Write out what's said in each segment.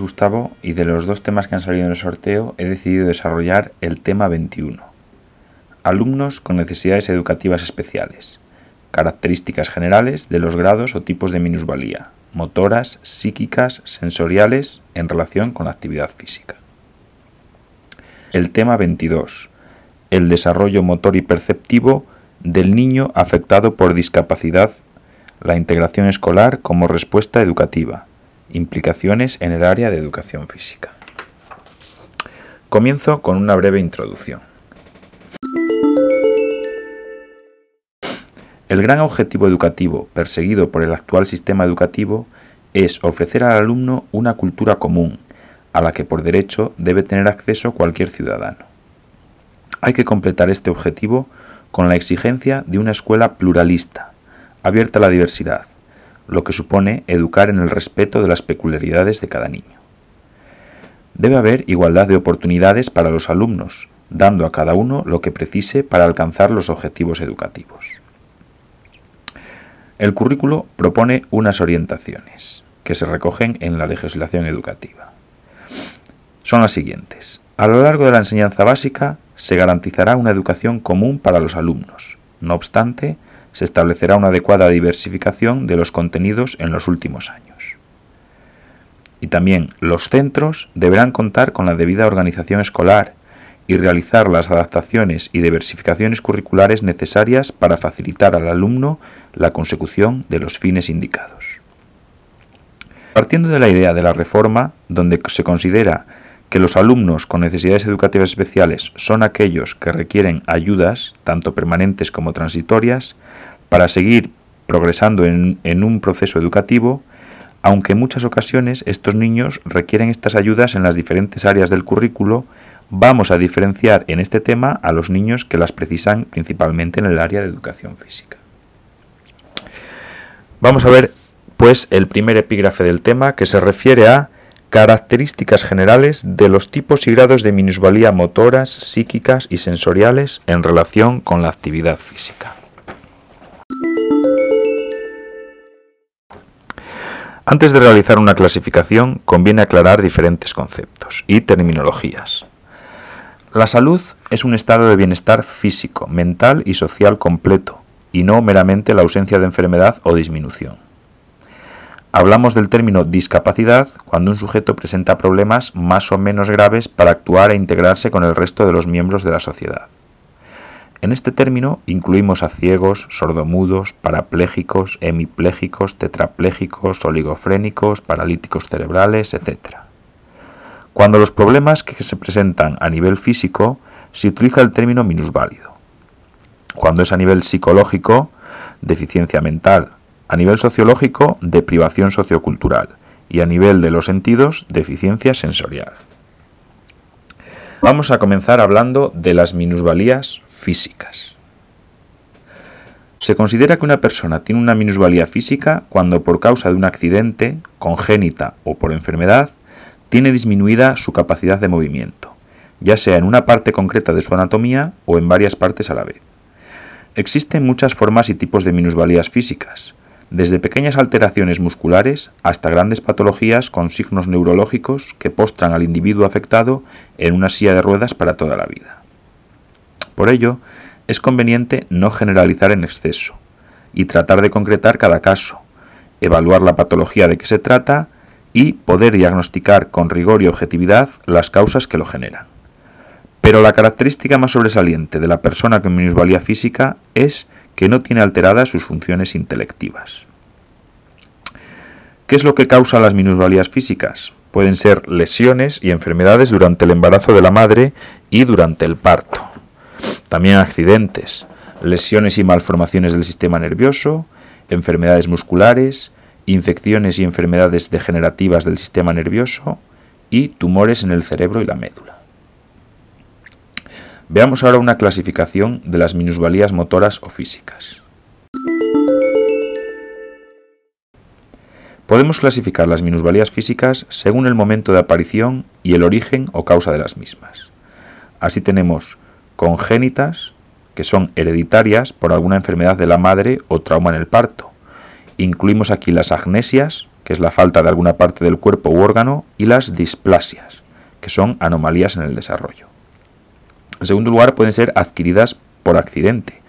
Gustavo y de los dos temas que han salido en el sorteo he decidido desarrollar el tema 21. Alumnos con necesidades educativas especiales. Características generales de los grados o tipos de minusvalía, motoras, psíquicas, sensoriales en relación con la actividad física. El tema 22. El desarrollo motor y perceptivo del niño afectado por discapacidad, la integración escolar como respuesta educativa, implicaciones en el área de educación física. Comienzo con una breve introducción. El gran objetivo educativo perseguido por el actual sistema educativo es ofrecer al alumno una cultura común, a la que por derecho debe tener acceso cualquier ciudadano. Hay que completar este objetivo con la exigencia de una escuela pluralista, abierta a la diversidad, lo que supone educar en el respeto de las peculiaridades de cada niño. Debe haber igualdad de oportunidades para los alumnos, dando a cada uno lo que precise para alcanzar los objetivos educativos. El currículo propone unas orientaciones que se recogen en la legislación educativa. Son las siguientes. A lo largo de la enseñanza básica se garantizará una educación común para los alumnos. No obstante, se establecerá una adecuada diversificación de los contenidos en los últimos años. Y también los centros deberán contar con la debida organización escolar y realizar las adaptaciones y diversificaciones curriculares necesarias para facilitar al alumno la consecución de los fines indicados. Partiendo de la idea de la reforma, donde se considera que los alumnos con necesidades educativas especiales son aquellos que requieren ayudas, tanto permanentes como transitorias, para seguir progresando en, un proceso educativo, aunque en muchas ocasiones estos niños requieren estas ayudas en las diferentes áreas del currículo, vamos a diferenciar en este tema a los niños que las precisan principalmente en el área de educación física. Vamos a ver pues el primer epígrafe del tema que se refiere a características generales de los tipos y grados de minusvalía motoras, psíquicas y sensoriales en relación con la actividad física. Antes de realizar una clasificación, conviene aclarar diferentes conceptos y terminologías. La salud es un estado de bienestar físico, mental y social completo, y no meramente la ausencia de enfermedad o disminución. Hablamos del término discapacidad cuando un sujeto presenta problemas más o menos graves para actuar e integrarse con el resto de los miembros de la sociedad. En este término incluimos a ciegos, sordomudos, parapléjicos, hemipléjicos, tetrapléjicos, oligofrénicos, paralíticos cerebrales, etc. Cuando los problemas que se presentan a nivel físico, se utiliza el término minusválido. Cuando es a nivel psicológico, deficiencia mental. A nivel sociológico, deprivación sociocultural. Y a nivel de los sentidos, deficiencia sensorial. Vamos a comenzar hablando de las minusvalías físicas. Se considera que una persona tiene una minusvalía física cuando por causa de un accidente, congénita o por enfermedad, tiene disminuida su capacidad de movimiento, ya sea en una parte concreta de su anatomía o en varias partes a la vez. Existen muchas formas y tipos de minusvalías físicas, desde pequeñas alteraciones musculares hasta grandes patologías con signos neurológicos que postran al individuo afectado en una silla de ruedas para toda la vida. Por ello, es conveniente no generalizar en exceso y tratar de concretar cada caso, evaluar la patología de que se trata y poder diagnosticar con rigor y objetividad las causas que lo generan. Pero la característica más sobresaliente de la persona con minusvalía física es que no tiene alteradas sus funciones intelectivas. ¿Qué es lo que causa las minusvalías físicas? Pueden ser lesiones y enfermedades durante el embarazo de la madre y durante el parto. También accidentes, lesiones y malformaciones del sistema nervioso, enfermedades musculares, infecciones y enfermedades degenerativas del sistema nervioso y tumores en el cerebro y la médula. Veamos ahora una clasificación de las minusvalías motoras o físicas. Podemos clasificar las minusvalías físicas según el momento de aparición y el origen o causa de las mismas. Así tenemos congénitas, que son hereditarias por alguna enfermedad de la madre o trauma en el parto. Incluimos aquí las agnesias, que es la falta de alguna parte del cuerpo u órgano, y las displasias, que son anomalías en el desarrollo. En segundo lugar, pueden ser adquiridas por accidente,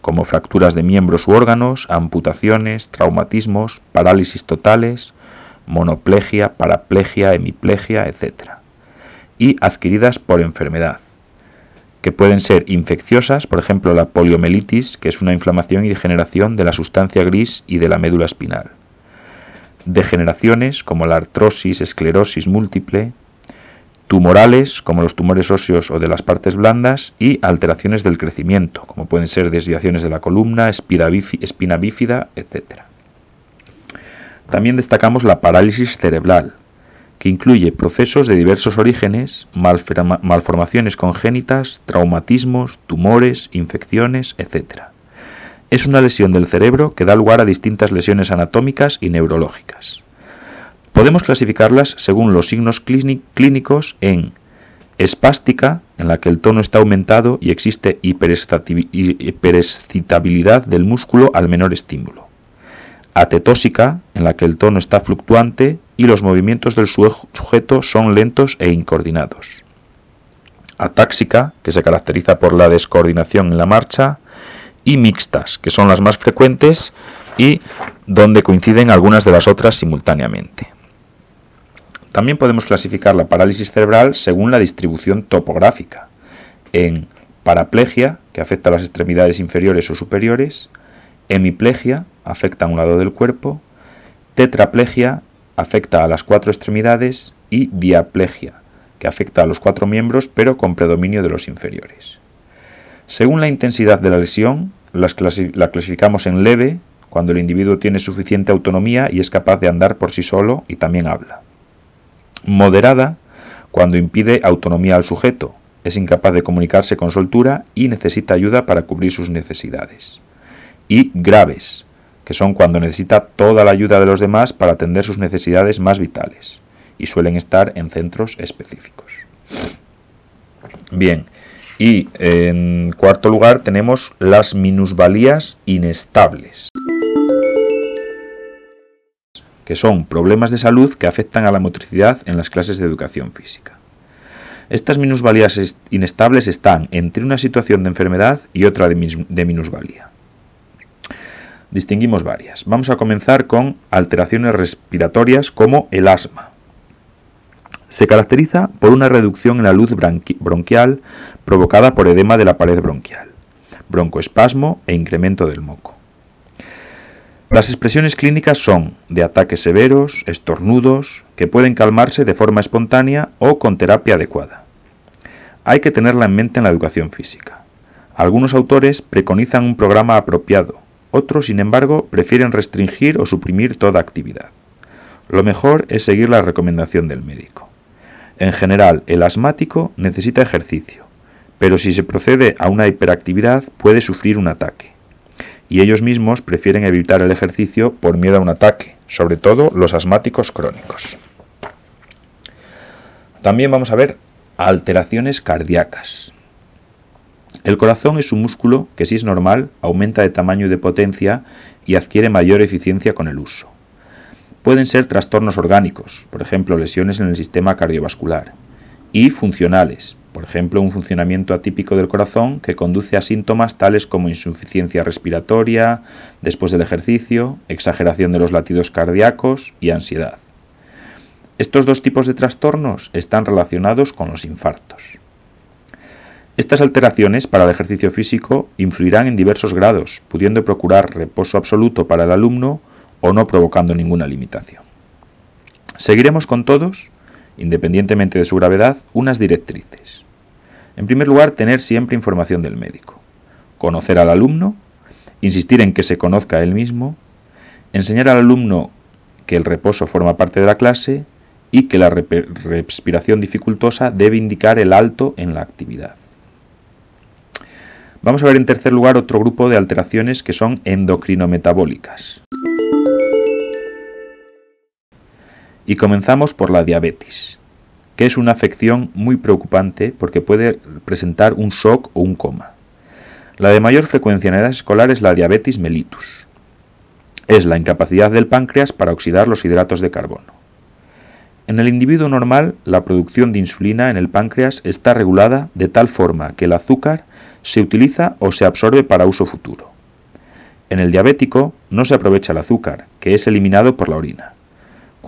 como fracturas de miembros u órganos, amputaciones, traumatismos, parálisis totales, monoplegia, paraplegia, hemiplegia, etc. Y adquiridas por enfermedad, que pueden ser infecciosas, por ejemplo la poliomielitis, que es una inflamación y degeneración de la sustancia gris y de la médula espinal. Degeneraciones como la artrosis, esclerosis múltiple, tumorales, como los tumores óseos o de las partes blandas, y alteraciones del crecimiento, como pueden ser desviaciones de la columna, espina bífida, etc. También destacamos la parálisis cerebral, que incluye procesos de diversos orígenes, malformaciones congénitas, traumatismos, tumores, infecciones, etc. Es una lesión del cerebro que da lugar a distintas lesiones anatómicas y neurológicas. Podemos clasificarlas según los signos clínicos en espástica, en la que el tono está aumentado y existe hiperexcitabilidad del músculo al menor estímulo. Atetósica, en la que el tono está fluctuante y los movimientos del sujeto son lentos e incoordinados. Atáxica, que se caracteriza por la descoordinación en la marcha. Y mixtas, que son las más frecuentes y donde coinciden algunas de las otras simultáneamente. También podemos clasificar la parálisis cerebral según la distribución topográfica, en paraplegia, que afecta a las extremidades inferiores o superiores, hemiplegia, afecta a un lado del cuerpo, tetraplegia, afecta a las cuatro extremidades, y diaplegia, que afecta a los cuatro miembros pero con predominio de los inferiores. Según la intensidad de la lesión, la clasificamos en leve, cuando el individuo tiene suficiente autonomía y es capaz de andar por sí solo y también habla moderada cuando impide autonomía al sujeto, es incapaz de comunicarse con soltura y necesita ayuda para cubrir sus necesidades. Y graves, que son cuando necesita toda la ayuda de los demás para atender sus necesidades más vitales, y suelen estar en centros específicos. Bien, y en cuarto lugar tenemos las minusvalías inestables que son problemas de salud que afectan a la motricidad en las clases de educación física. Estas minusvalías inestables están entre una situación de enfermedad y otra de minusvalía. Distinguimos varias. Vamos a comenzar con alteraciones respiratorias como el asma. Se caracteriza por una reducción en la luz bronquial provocada por edema de la pared bronquial, broncoespasmo e incremento del moco. Las expresiones clínicas son de ataques severos, estornudos, que pueden calmarse de forma espontánea o con terapia adecuada. Hay que tenerla en mente en la educación física. Algunos autores preconizan un programa apropiado, otros, sin embargo, prefieren restringir o suprimir toda actividad. Lo mejor es seguir la recomendación del médico. En general, el asmático necesita ejercicio, pero si se procede a una hiperactividad puede sufrir un ataque y ellos mismos prefieren evitar el ejercicio por miedo a un ataque, sobre todo los asmáticos crónicos. También vamos a ver alteraciones cardíacas. El corazón es un músculo que si es normal aumenta de tamaño y de potencia y adquiere mayor eficiencia con el uso. Pueden ser trastornos orgánicos, por ejemplo lesiones en el sistema cardiovascular, y funcionales, por ejemplo, un funcionamiento atípico del corazón que conduce a síntomas tales como insuficiencia respiratoria después del ejercicio, exageración de los latidos cardíacos y ansiedad. Estos dos tipos de trastornos están relacionados con los infartos. Estas alteraciones para el ejercicio físico influirán en diversos grados, pudiendo procurar reposo absoluto para el alumno o no provocando ninguna limitación. Seguiremos con todos, independientemente de su gravedad, unas directrices. En primer lugar, tener siempre información del médico. Conocer al alumno, insistir en que se conozca él mismo, enseñar al alumno que el reposo forma parte de la clase y que la respiración dificultosa debe indicar el alto en la actividad. Vamos a ver en tercer lugar otro grupo de alteraciones que son endocrinometabólicas. Y comenzamos por la diabetes que es una afección muy preocupante porque puede presentar un shock o un coma. La de mayor frecuencia en edad escolar es la diabetes mellitus. es la incapacidad del páncreas para oxidar los hidratos de carbono. En el individuo normal, la producción de insulina en el páncreas está regulada de tal forma que el azúcar se utiliza o se absorbe para uso futuro. En el diabético no se aprovecha el azúcar, que es eliminado por la orina.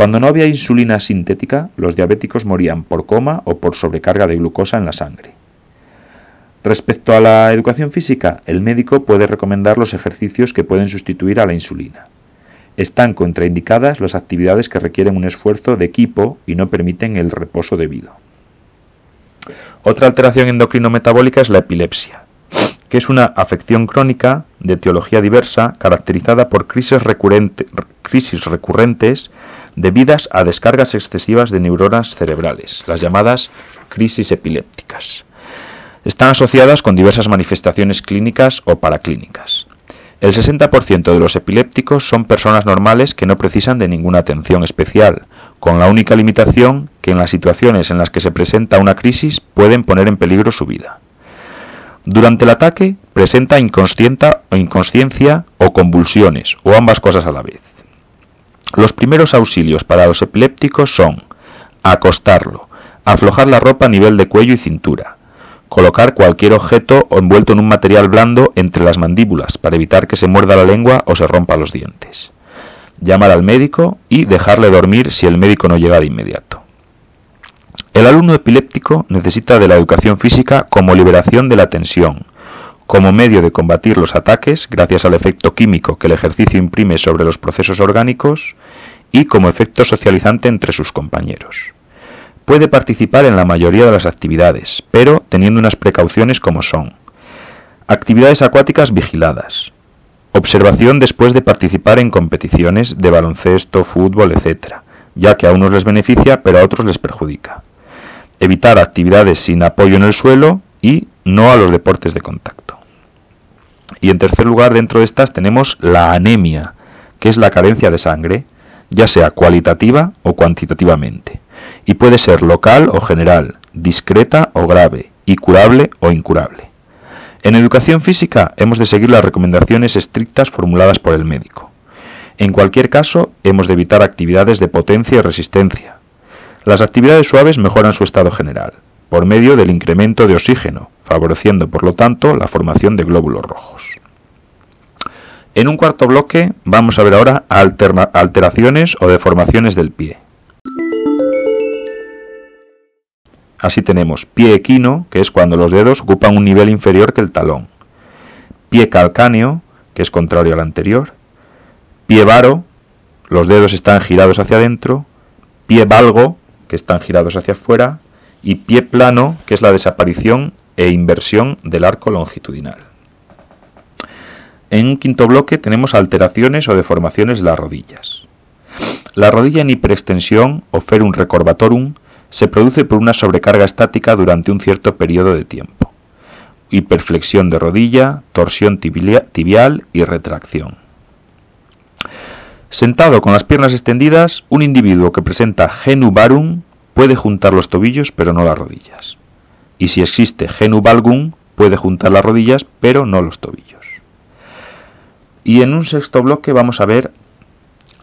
Cuando no había insulina sintética, los diabéticos morían por coma o por sobrecarga de glucosa en la sangre. Respecto a la educación física, el médico puede recomendar los ejercicios que pueden sustituir a la insulina. Están contraindicadas las actividades que requieren un esfuerzo de equipo y no permiten el reposo debido. Otra alteración endocrino-metabólica es la epilepsia, que es una afección crónica de etiología diversa caracterizada por crisis, crisis recurrentes debidas a descargas excesivas de neuronas cerebrales, las llamadas crisis epilépticas. Están asociadas con diversas manifestaciones clínicas o paraclínicas. El 60% de los epilépticos son personas normales que no precisan de ninguna atención especial, con la única limitación que en las situaciones en las que se presenta una crisis pueden poner en peligro su vida. Durante el ataque presenta o inconsciencia o convulsiones, o ambas cosas a la vez. Los primeros auxilios para los epilépticos son acostarlo, aflojar la ropa a nivel de cuello y cintura, Colocar cualquier objeto o envuelto en un material blando entre las mandíbulas para evitar que se muerda la lengua o se rompa los dientes. Llamar al médico y dejarle dormir si el médico no llega de inmediato. El alumno epiléptico necesita de la educación física como liberación de la tensión, como medio de combatir los ataques gracias al efecto químico que el ejercicio imprime sobre los procesos orgánicos y como efecto socializante entre sus compañeros. Puede participar en la mayoría de las actividades, pero teniendo unas precauciones como son actividades acuáticas vigiladas, observación después de participar en competiciones de baloncesto, fútbol, etc., ya que a unos les beneficia pero a otros les perjudica. Evitar actividades sin apoyo en el suelo y no a los deportes de contacto. Y en tercer lugar, dentro de estas tenemos la anemia, que es la carencia de sangre, ya sea cualitativa o cuantitativamente y puede ser local o general, discreta o grave, y curable o incurable. En educación física hemos de seguir las recomendaciones estrictas formuladas por el médico. En cualquier caso, hemos de evitar actividades de potencia y resistencia. Las actividades suaves mejoran su estado general, por medio del incremento de oxígeno, favoreciendo por lo tanto la formación de glóbulos rojos. En un cuarto bloque vamos a ver ahora alteraciones o deformaciones del pie. Así tenemos pie equino, que es cuando los dedos ocupan un nivel inferior que el talón. Pie calcáneo, que es contrario al anterior. Pie varo, los dedos están girados hacia adentro. Pie valgo, que están girados hacia afuera. Y pie plano, que es la desaparición e inversión del arco longitudinal. En un quinto bloque tenemos alteraciones o deformaciones de las rodillas. La rodilla en hiperextensión o ferum recorbatorum se produce por una sobrecarga estática durante un cierto periodo de tiempo. Hiperflexión de rodilla, torsión tibial y retracción. Sentado con las piernas extendidas, un individuo que presenta genu varum puede juntar los tobillos pero no las rodillas. Y si existe genu valgum, puede juntar las rodillas pero no los tobillos. Y en un sexto bloque vamos a ver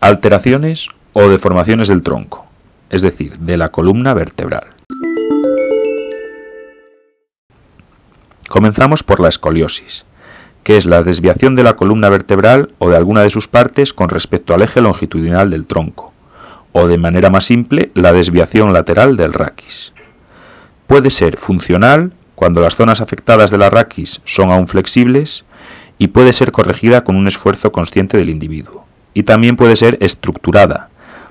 alteraciones o deformaciones del tronco es decir, de la columna vertebral. Comenzamos por la escoliosis, que es la desviación de la columna vertebral o de alguna de sus partes con respecto al eje longitudinal del tronco, o de manera más simple, la desviación lateral del raquis. Puede ser funcional cuando las zonas afectadas de la raquis son aún flexibles y puede ser corregida con un esfuerzo consciente del individuo. Y también puede ser estructurada,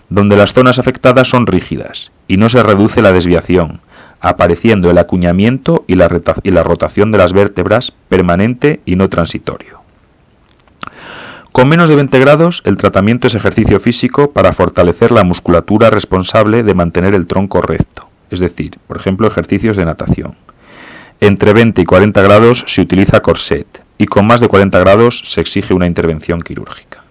donde las zonas afectadas son rígidas y no se reduce la desviación, apareciendo el acuñamiento y la, rotación de las vértebras permanente y no transitorio. Con menos de 20 grados, el tratamiento es ejercicio físico para fortalecer la musculatura responsable de mantener el tronco recto, es decir, por ejemplo, ejercicios de natación. Entre 20 y 40 grados se utiliza corset y con más de 40 grados se exige una intervención quirúrgica.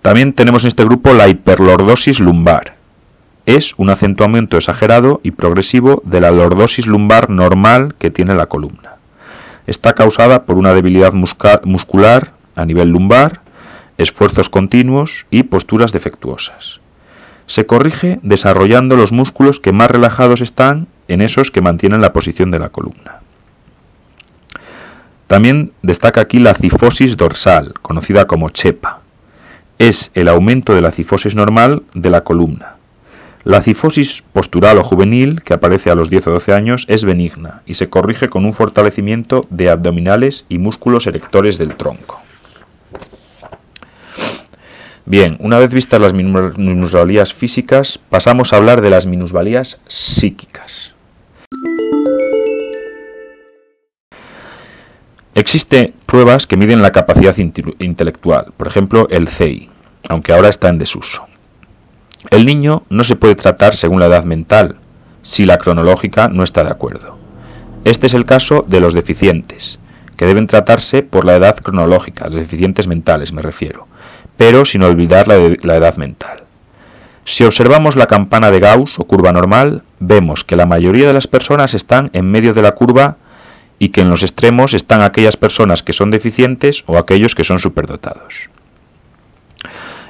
También tenemos en este grupo la hiperlordosis lumbar. Es un acentuamiento exagerado y progresivo de la lordosis lumbar normal que tiene la columna. Está causada por una debilidad muscular a nivel lumbar, esfuerzos continuos y posturas defectuosas. Se corrige desarrollando los músculos que más relajados están en esos que mantienen la posición de la columna. También destaca aquí la cifosis dorsal, conocida como chepa. Es el aumento de la cifosis normal de la columna. La cifosis postural o juvenil, que aparece a los 10 o 12 años, es benigna y se corrige con un fortalecimiento de abdominales y músculos erectores del tronco. Bien, una vez vistas las minusvalías físicas, pasamos a hablar de las minusvalías psíquicas. Existen pruebas que miden la capacidad intelectual, por ejemplo el CEI, aunque ahora está en desuso. El niño no se puede tratar según la edad mental, si la cronológica no está de acuerdo. Este es el caso de los deficientes, que deben tratarse por la edad cronológica, los deficientes mentales me refiero, pero sin olvidar la, edad mental. Si observamos la campana de Gauss o curva normal, vemos que la mayoría de las personas están en medio de la curva y que en los extremos están aquellas personas que son deficientes o aquellos que son superdotados.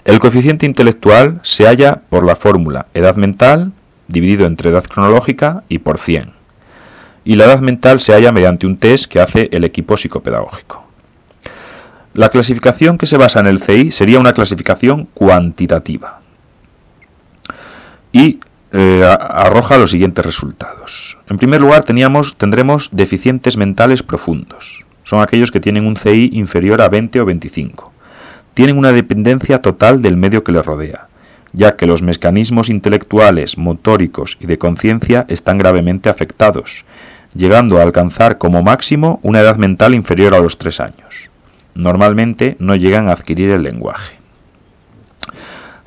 El coeficiente intelectual se halla por la fórmula edad mental dividido entre edad cronológica y por 100. Y la edad mental se halla mediante un test que hace el equipo psicopedagógico. La clasificación que se basa en el CI sería una clasificación cuantitativa. Y eh, arroja los siguientes resultados. En primer lugar, teníamos, tendremos deficientes mentales profundos. Son aquellos que tienen un CI inferior a 20 o 25. Tienen una dependencia total del medio que les rodea, ya que los mecanismos intelectuales, motóricos y de conciencia están gravemente afectados, llegando a alcanzar como máximo una edad mental inferior a los 3 años. Normalmente no llegan a adquirir el lenguaje.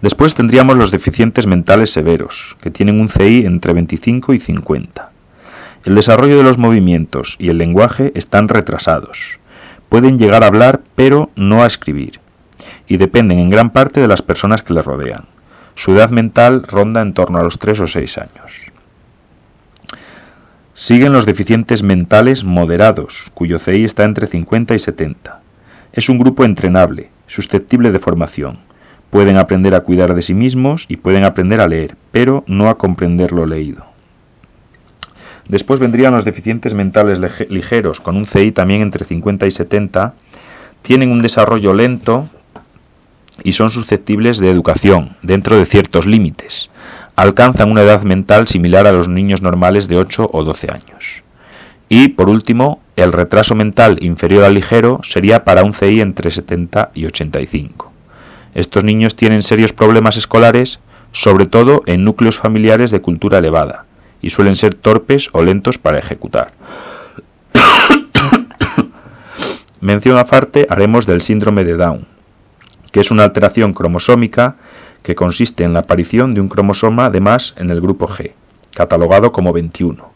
Después tendríamos los deficientes mentales severos, que tienen un CI entre 25 y 50. El desarrollo de los movimientos y el lenguaje están retrasados. Pueden llegar a hablar, pero no a escribir, y dependen en gran parte de las personas que les rodean. Su edad mental ronda en torno a los 3 o 6 años. Siguen los deficientes mentales moderados, cuyo CI está entre 50 y 70. Es un grupo entrenable, susceptible de formación Pueden aprender a cuidar de sí mismos y pueden aprender a leer, pero no a comprender lo leído. Después vendrían los deficientes mentales ligeros, con un CI también entre 50 y 70. Tienen un desarrollo lento y son susceptibles de educación, dentro de ciertos límites. Alcanzan una edad mental similar a los niños normales de 8 o 12 años. Y, por último, el retraso mental inferior al ligero sería para un CI entre 70 y 85. Estos niños tienen serios problemas escolares, sobre todo en núcleos familiares de cultura elevada, y suelen ser torpes o lentos para ejecutar. Mención aparte haremos del síndrome de Down, que es una alteración cromosómica que consiste en la aparición de un cromosoma de más en el grupo G, catalogado como 21.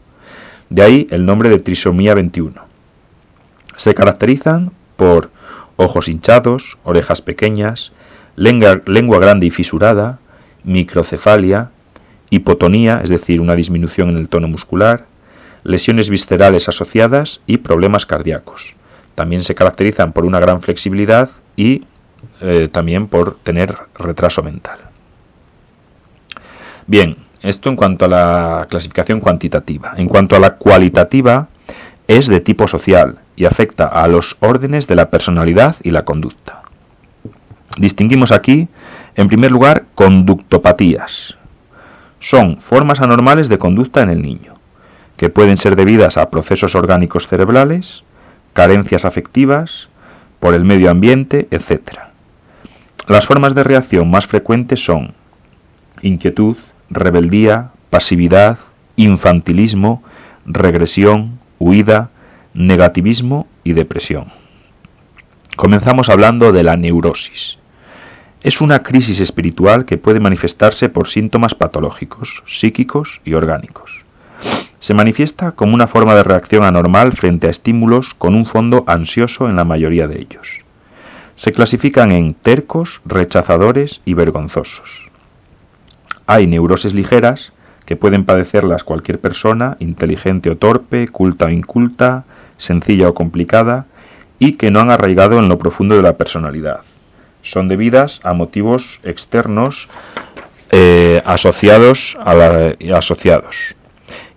De ahí el nombre de trisomía 21. Se caracterizan por ojos hinchados, orejas pequeñas, lengua, grande y fisurada, microcefalia, hipotonía, es decir, una disminución en el tono muscular, lesiones viscerales asociadas y problemas cardíacos. También se caracterizan por una gran flexibilidad y eh, también por tener retraso mental. Bien, esto en cuanto a la clasificación cuantitativa. En cuanto a la cualitativa, es de tipo social y afecta a los órdenes de la personalidad y la conducta. Distinguimos aquí, en primer lugar, conductopatías. Son formas anormales de conducta en el niño, que pueden ser debidas a procesos orgánicos cerebrales, carencias afectivas, por el medio ambiente, etc. Las formas de reacción más frecuentes son inquietud, rebeldía, pasividad, infantilismo, regresión, huida, negativismo y depresión. Comenzamos hablando de la neurosis. Es una crisis espiritual que puede manifestarse por síntomas patológicos, psíquicos y orgánicos. Se manifiesta como una forma de reacción anormal frente a estímulos con un fondo ansioso en la mayoría de ellos. Se clasifican en tercos, rechazadores y vergonzosos. Hay neurosis ligeras, que pueden padecerlas cualquier persona, inteligente o torpe, culta o inculta, sencilla o complicada, y que no han arraigado en lo profundo de la personalidad. son debidas a motivos externos eh, a asociados.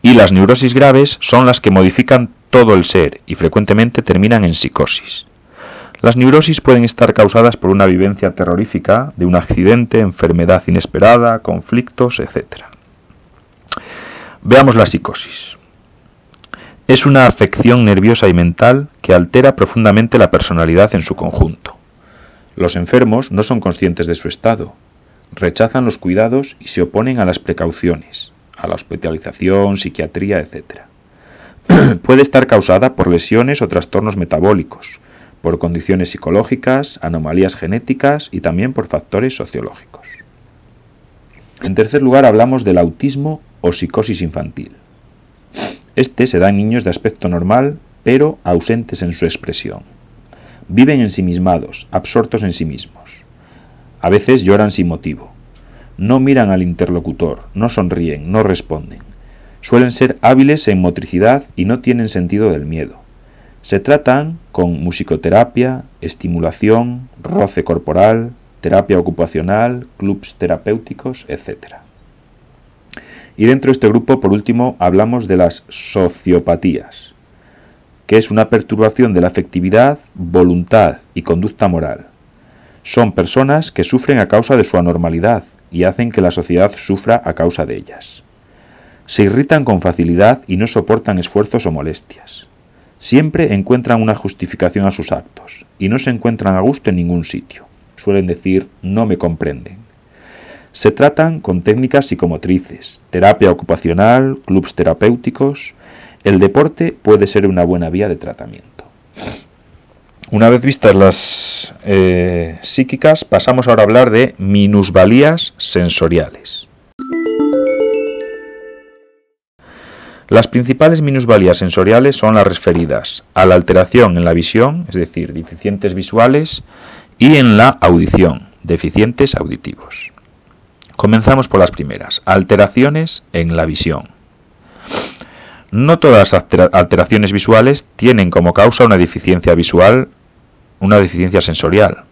Y las neurosis graves son las que modifican todo el ser y frecuentemente terminan en psicosis. Las neurosis pueden estar causadas por una vivencia terrorífica de un accidente, enfermedad inesperada, conflictos, etc. Veamos la psicosis. Es una afección nerviosa y mental que altera profundamente la personalidad en su conjunto. Los enfermos no son conscientes de su estado, rechazan los cuidados y se oponen a las precauciones, a la hospitalización, psiquiatría, etc. Puede estar causada por lesiones o trastornos metabólicos, por condiciones psicológicas, anomalías genéticas y también por factores sociológicos. En tercer lugar hablamos del autismo o psicosis infantil. Este se da en niños de aspecto normal, pero ausentes en su expresión. Viven ensimismados, absortos en sí mismos. A veces lloran sin motivo. No miran al interlocutor, no sonríen, no responden. Suelen ser hábiles en motricidad y no tienen sentido del miedo. Se tratan con musicoterapia, estimulación, roce corporal, terapia ocupacional, clubs terapéuticos, etc. Y dentro de este grupo, por último, hablamos de las sociopatías, que es una perturbación de la afectividad, voluntad y conducta moral. Son personas que sufren a causa de su anormalidad y hacen que la sociedad sufra a causa de ellas. Se irritan con facilidad y no soportan esfuerzos o molestias. Siempre encuentran una justificación a sus actos y no se encuentran a gusto en ningún sitio. Suelen decir no me comprenden. Se tratan con técnicas psicomotrices, terapia ocupacional, clubs terapéuticos. El deporte puede ser una buena vía de tratamiento. Una vez vistas las eh, psíquicas, pasamos ahora a hablar de minusvalías sensoriales. Las principales minusvalías sensoriales son las referidas a la alteración en la visión, es decir, deficientes visuales, y en la audición, deficientes auditivos. Comenzamos por las primeras, alteraciones en la visión. No todas las alteraciones visuales tienen como causa una deficiencia visual, una deficiencia sensorial.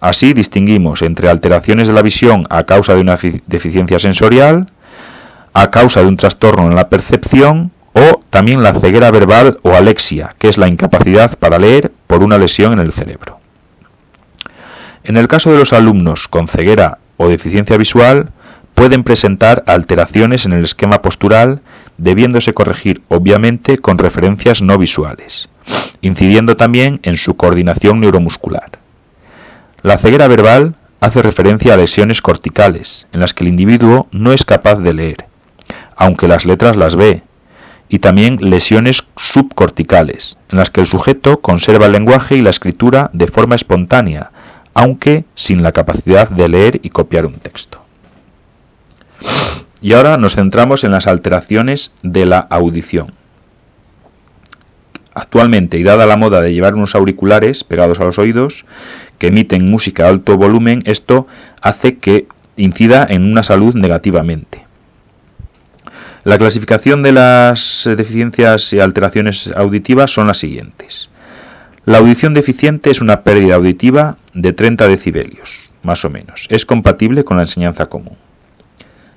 Así distinguimos entre alteraciones de la visión a causa de una deficiencia sensorial, a causa de un trastorno en la percepción o también la ceguera verbal o alexia, que es la incapacidad para leer por una lesión en el cerebro. En el caso de los alumnos con ceguera o deficiencia visual pueden presentar alteraciones en el esquema postural, debiéndose corregir obviamente con referencias no visuales, incidiendo también en su coordinación neuromuscular. La ceguera verbal hace referencia a lesiones corticales, en las que el individuo no es capaz de leer, aunque las letras las ve, y también lesiones subcorticales, en las que el sujeto conserva el lenguaje y la escritura de forma espontánea, aunque sin la capacidad de leer y copiar un texto. Y ahora nos centramos en las alteraciones de la audición. Actualmente, y dada la moda de llevar unos auriculares pegados a los oídos que emiten música a alto volumen, esto hace que incida en una salud negativamente. La clasificación de las deficiencias y alteraciones auditivas son las siguientes. La audición deficiente es una pérdida auditiva de 30 decibelios, más o menos. Es compatible con la enseñanza común.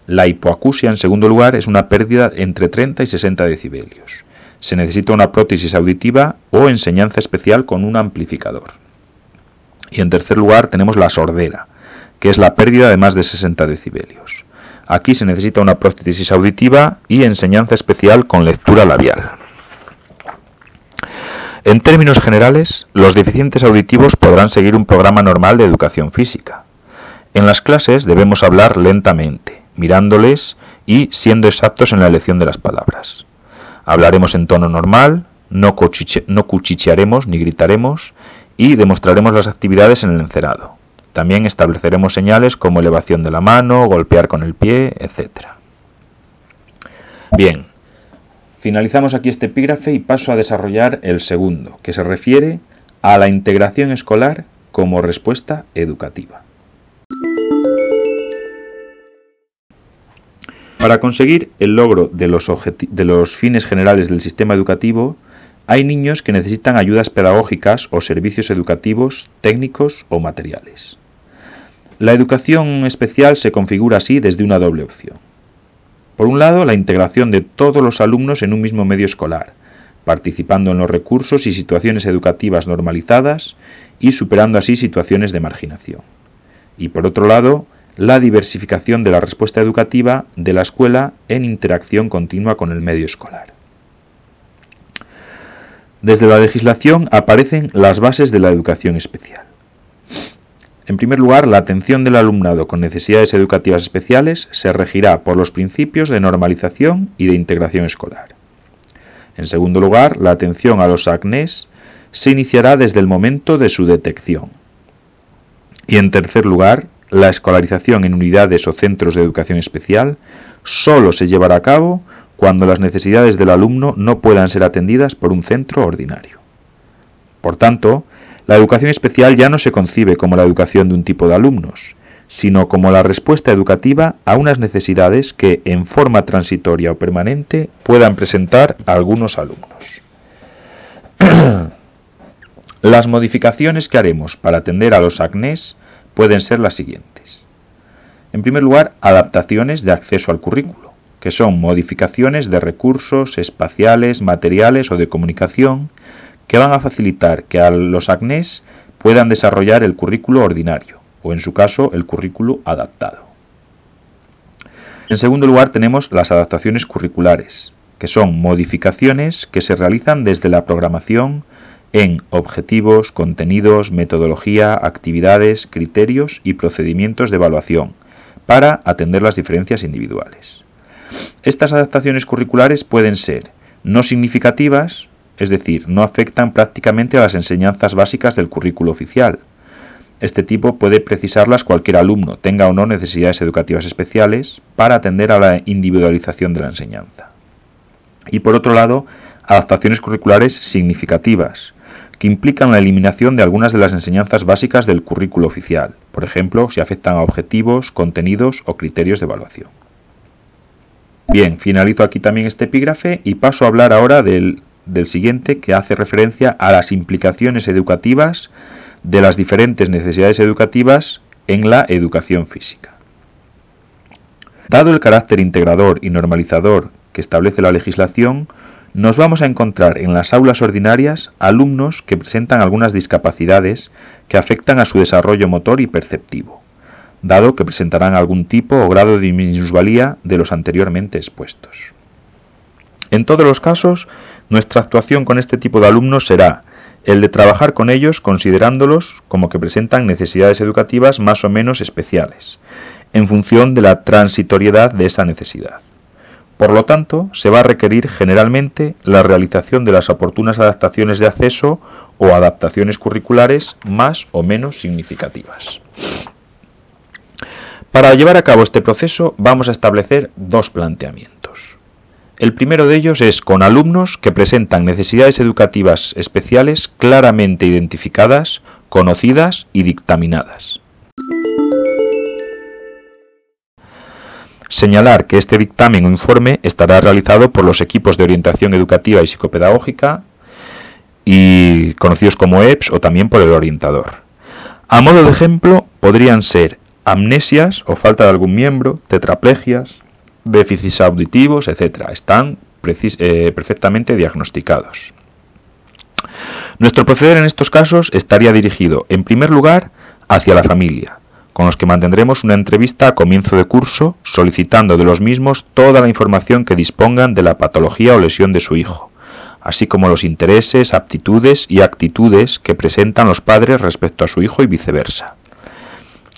La hipoacusia, en segundo lugar, es una pérdida entre 30 y 60 decibelios. Se necesita una prótesis auditiva o enseñanza especial con un amplificador. Y en tercer lugar tenemos la sordera, que es la pérdida de más de 60 decibelios. Aquí se necesita una prótesis auditiva y enseñanza especial con lectura labial. En términos generales, los deficientes auditivos podrán seguir un programa normal de educación física. En las clases debemos hablar lentamente, mirándoles y siendo exactos en la elección de las palabras. Hablaremos en tono normal, no, cuchichearemos ni gritaremos y demostraremos las actividades en el encerado. También estableceremos señales como elevación de la mano, golpear con el pie, etc. Bien, Finalizamos aquí este epígrafe y paso a desarrollar el segundo, que se refiere a la integración escolar como respuesta educativa. Para conseguir el logro de los, de los, fines generales del sistema educativo, hay niños que necesitan ayudas pedagógicas o servicios educativos, técnicos o materiales. La educación especial se configura así desde una doble opción. Por un lado, la integración de todos los alumnos en un mismo medio escolar, participando en los recursos y situaciones educativas normalizadas y superando así situaciones de marginación. Y por otro lado, la diversificación de la respuesta educativa de la escuela en interacción continua con el medio escolar. Desde la legislación aparecen las bases de la educación especial. En primer lugar, la atención del alumnado con necesidades educativas especiales se regirá por los principios de normalización y de integración escolar. En segundo lugar, la atención a los acnés se iniciará desde el momento de su detección. Y en tercer lugar, la escolarización en unidades o centros de educación especial solo se llevará a cabo cuando las necesidades del alumno no puedan ser atendidas por un centro ordinario. Por tanto, la educación especial ya no se concibe como la educación de un tipo de alumnos, sino como la respuesta educativa a unas necesidades que en forma transitoria o permanente puedan presentar algunos alumnos. las modificaciones que haremos para atender a los acnés pueden ser las siguientes. En primer lugar, adaptaciones de acceso al currículo que son modificaciones de recursos espaciales, materiales o de comunicación que van a facilitar que a los ACNES puedan desarrollar el currículo ordinario o en su caso el currículo adaptado. En segundo lugar tenemos las adaptaciones curriculares, que son modificaciones que se realizan desde la programación en objetivos, contenidos, metodología, actividades, criterios y procedimientos de evaluación, para atender las diferencias individuales. Estas adaptaciones curriculares pueden ser no significativas, es decir, no afectan prácticamente a las enseñanzas básicas del currículo oficial. Este tipo puede precisarlas cualquier alumno, tenga o no necesidades educativas especiales, para atender a la individualización de la enseñanza. Y por otro lado, adaptaciones curriculares significativas, que implican la eliminación de algunas de las enseñanzas básicas del currículo oficial, por ejemplo, si afectan a objetivos, contenidos o criterios de evaluación. Bien, finalizo aquí también este epígrafe y paso a hablar ahora del, siguiente que hace referencia a las implicaciones educativas de las diferentes necesidades educativas en la educación física. Dado el carácter integrador y normalizador que establece la legislación, nos vamos a encontrar en las aulas ordinarias alumnos que presentan algunas discapacidades que afectan a su desarrollo motor y perceptivo dado que presentarán algún tipo o grado de minusvalía de los anteriormente expuestos. En todos los casos, nuestra actuación con este tipo de alumnos será el de trabajar con ellos considerándolos como que presentan necesidades educativas más o menos especiales, en función de la transitoriedad de esa necesidad. Por lo tanto, se va a requerir generalmente la realización de las oportunas adaptaciones de acceso o adaptaciones curriculares más o menos significativas. Para llevar a cabo este proceso vamos a establecer dos planteamientos. El primero de ellos es con alumnos que presentan necesidades educativas especiales claramente identificadas, conocidas y dictaminadas. Señalar que este dictamen o informe estará realizado por los equipos de orientación educativa y psicopedagógica y conocidos como EPS o también por el orientador. A modo de ejemplo, podrían ser amnesias o falta de algún miembro, tetraplegias, déficits auditivos, etc. Están eh, perfectamente diagnosticados. Nuestro proceder en estos casos estaría dirigido, en primer lugar, hacia la familia, con los que mantendremos una entrevista a comienzo de curso solicitando de los mismos toda la información que dispongan de la patología o lesión de su hijo, así como los intereses, aptitudes y actitudes que presentan los padres respecto a su hijo y viceversa.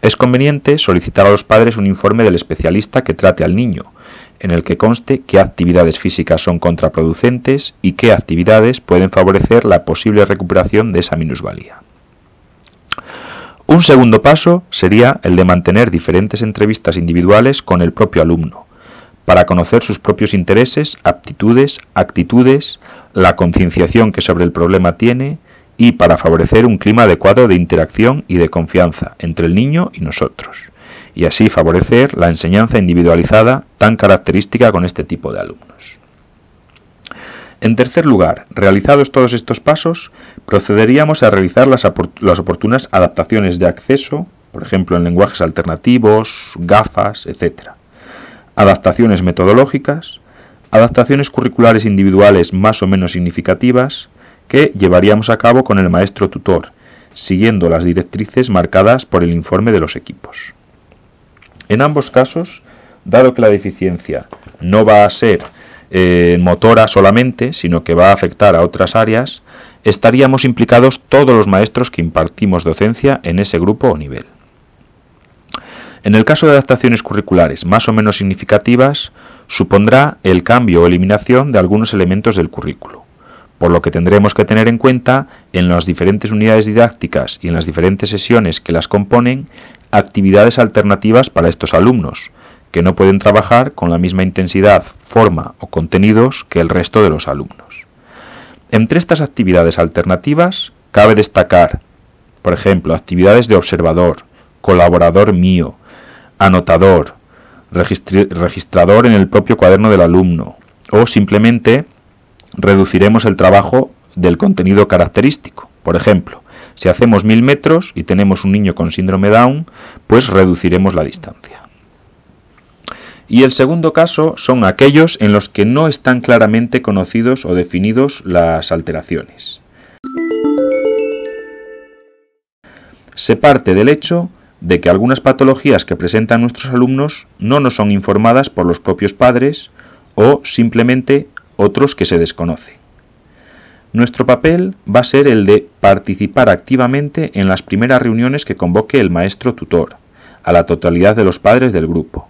Es conveniente solicitar a los padres un informe del especialista que trate al niño, en el que conste qué actividades físicas son contraproducentes y qué actividades pueden favorecer la posible recuperación de esa minusvalía. Un segundo paso sería el de mantener diferentes entrevistas individuales con el propio alumno, para conocer sus propios intereses, aptitudes, actitudes, la concienciación que sobre el problema tiene, y para favorecer un clima adecuado de interacción y de confianza entre el niño y nosotros, y así favorecer la enseñanza individualizada tan característica con este tipo de alumnos. En tercer lugar, realizados todos estos pasos, procederíamos a realizar las, oportunas adaptaciones de acceso, por ejemplo en lenguajes alternativos, gafas, etc. Adaptaciones metodológicas, adaptaciones curriculares individuales más o menos significativas, que llevaríamos a cabo con el maestro tutor, siguiendo las directrices marcadas por el informe de los equipos. En ambos casos, dado que la deficiencia no va a ser eh, motora solamente, sino que va a afectar a otras áreas, estaríamos implicados todos los maestros que impartimos docencia en ese grupo o nivel. En el caso de adaptaciones curriculares más o menos significativas, supondrá el cambio o eliminación de algunos elementos del currículo, por lo que tendremos que tener en cuenta en las diferentes unidades didácticas y en las diferentes sesiones que las componen actividades alternativas para estos alumnos, que no pueden trabajar con la misma intensidad, forma o contenidos que el resto de los alumnos. Entre estas actividades alternativas cabe destacar, por ejemplo, actividades de observador, colaborador mío, anotador, registrador en el propio cuaderno del alumno, o simplemente reduciremos el trabajo del contenido característico. Por ejemplo, si hacemos mil metros y tenemos un niño con síndrome Down, pues reduciremos la distancia y el segundo caso son aquellos en los que no están claramente conocidos o definidos las alteraciones. Se parte del hecho de que algunas patologías que presentan nuestros alumnos no nos son informadas por los propios padres o simplemente otros que se desconocen. Nuestro papel va a ser el de participar activamente en las primeras reuniones que convoque el maestro tutor, a la totalidad de los padres del grupo,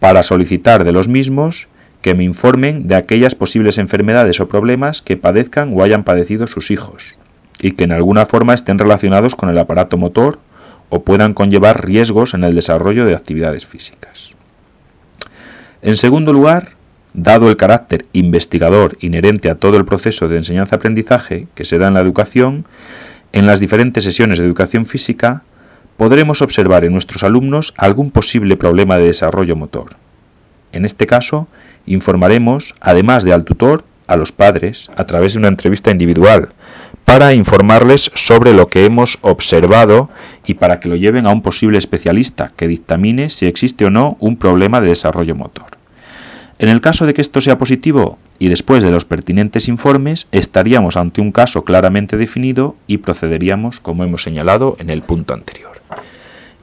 para solicitar de los mismos que me informen de aquellas posibles enfermedades o problemas que padezcan o hayan padecido sus hijos, y que en alguna forma estén relacionados con el aparato motor o puedan conllevar riesgos en el desarrollo de actividades físicas. En segundo lugar, dado el carácter investigador inherente a todo el proceso de enseñanza-aprendizaje que se da en la educación, en las diferentes sesiones de educación física podremos observar en nuestros alumnos algún posible problema de desarrollo motor. En este caso, informaremos, además de al tutor, a los padres a través de una entrevista individual, para informarles sobre lo que hemos observado y para que lo lleven a un posible especialista que dictamine si existe o no un problema de desarrollo motor. En el caso de que esto sea positivo y después de los pertinentes informes, estaríamos ante un caso claramente definido y procederíamos como hemos señalado en el punto anterior.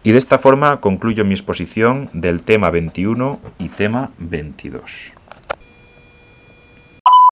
Y de esta forma concluyo mi exposición del tema 21 y tema 22.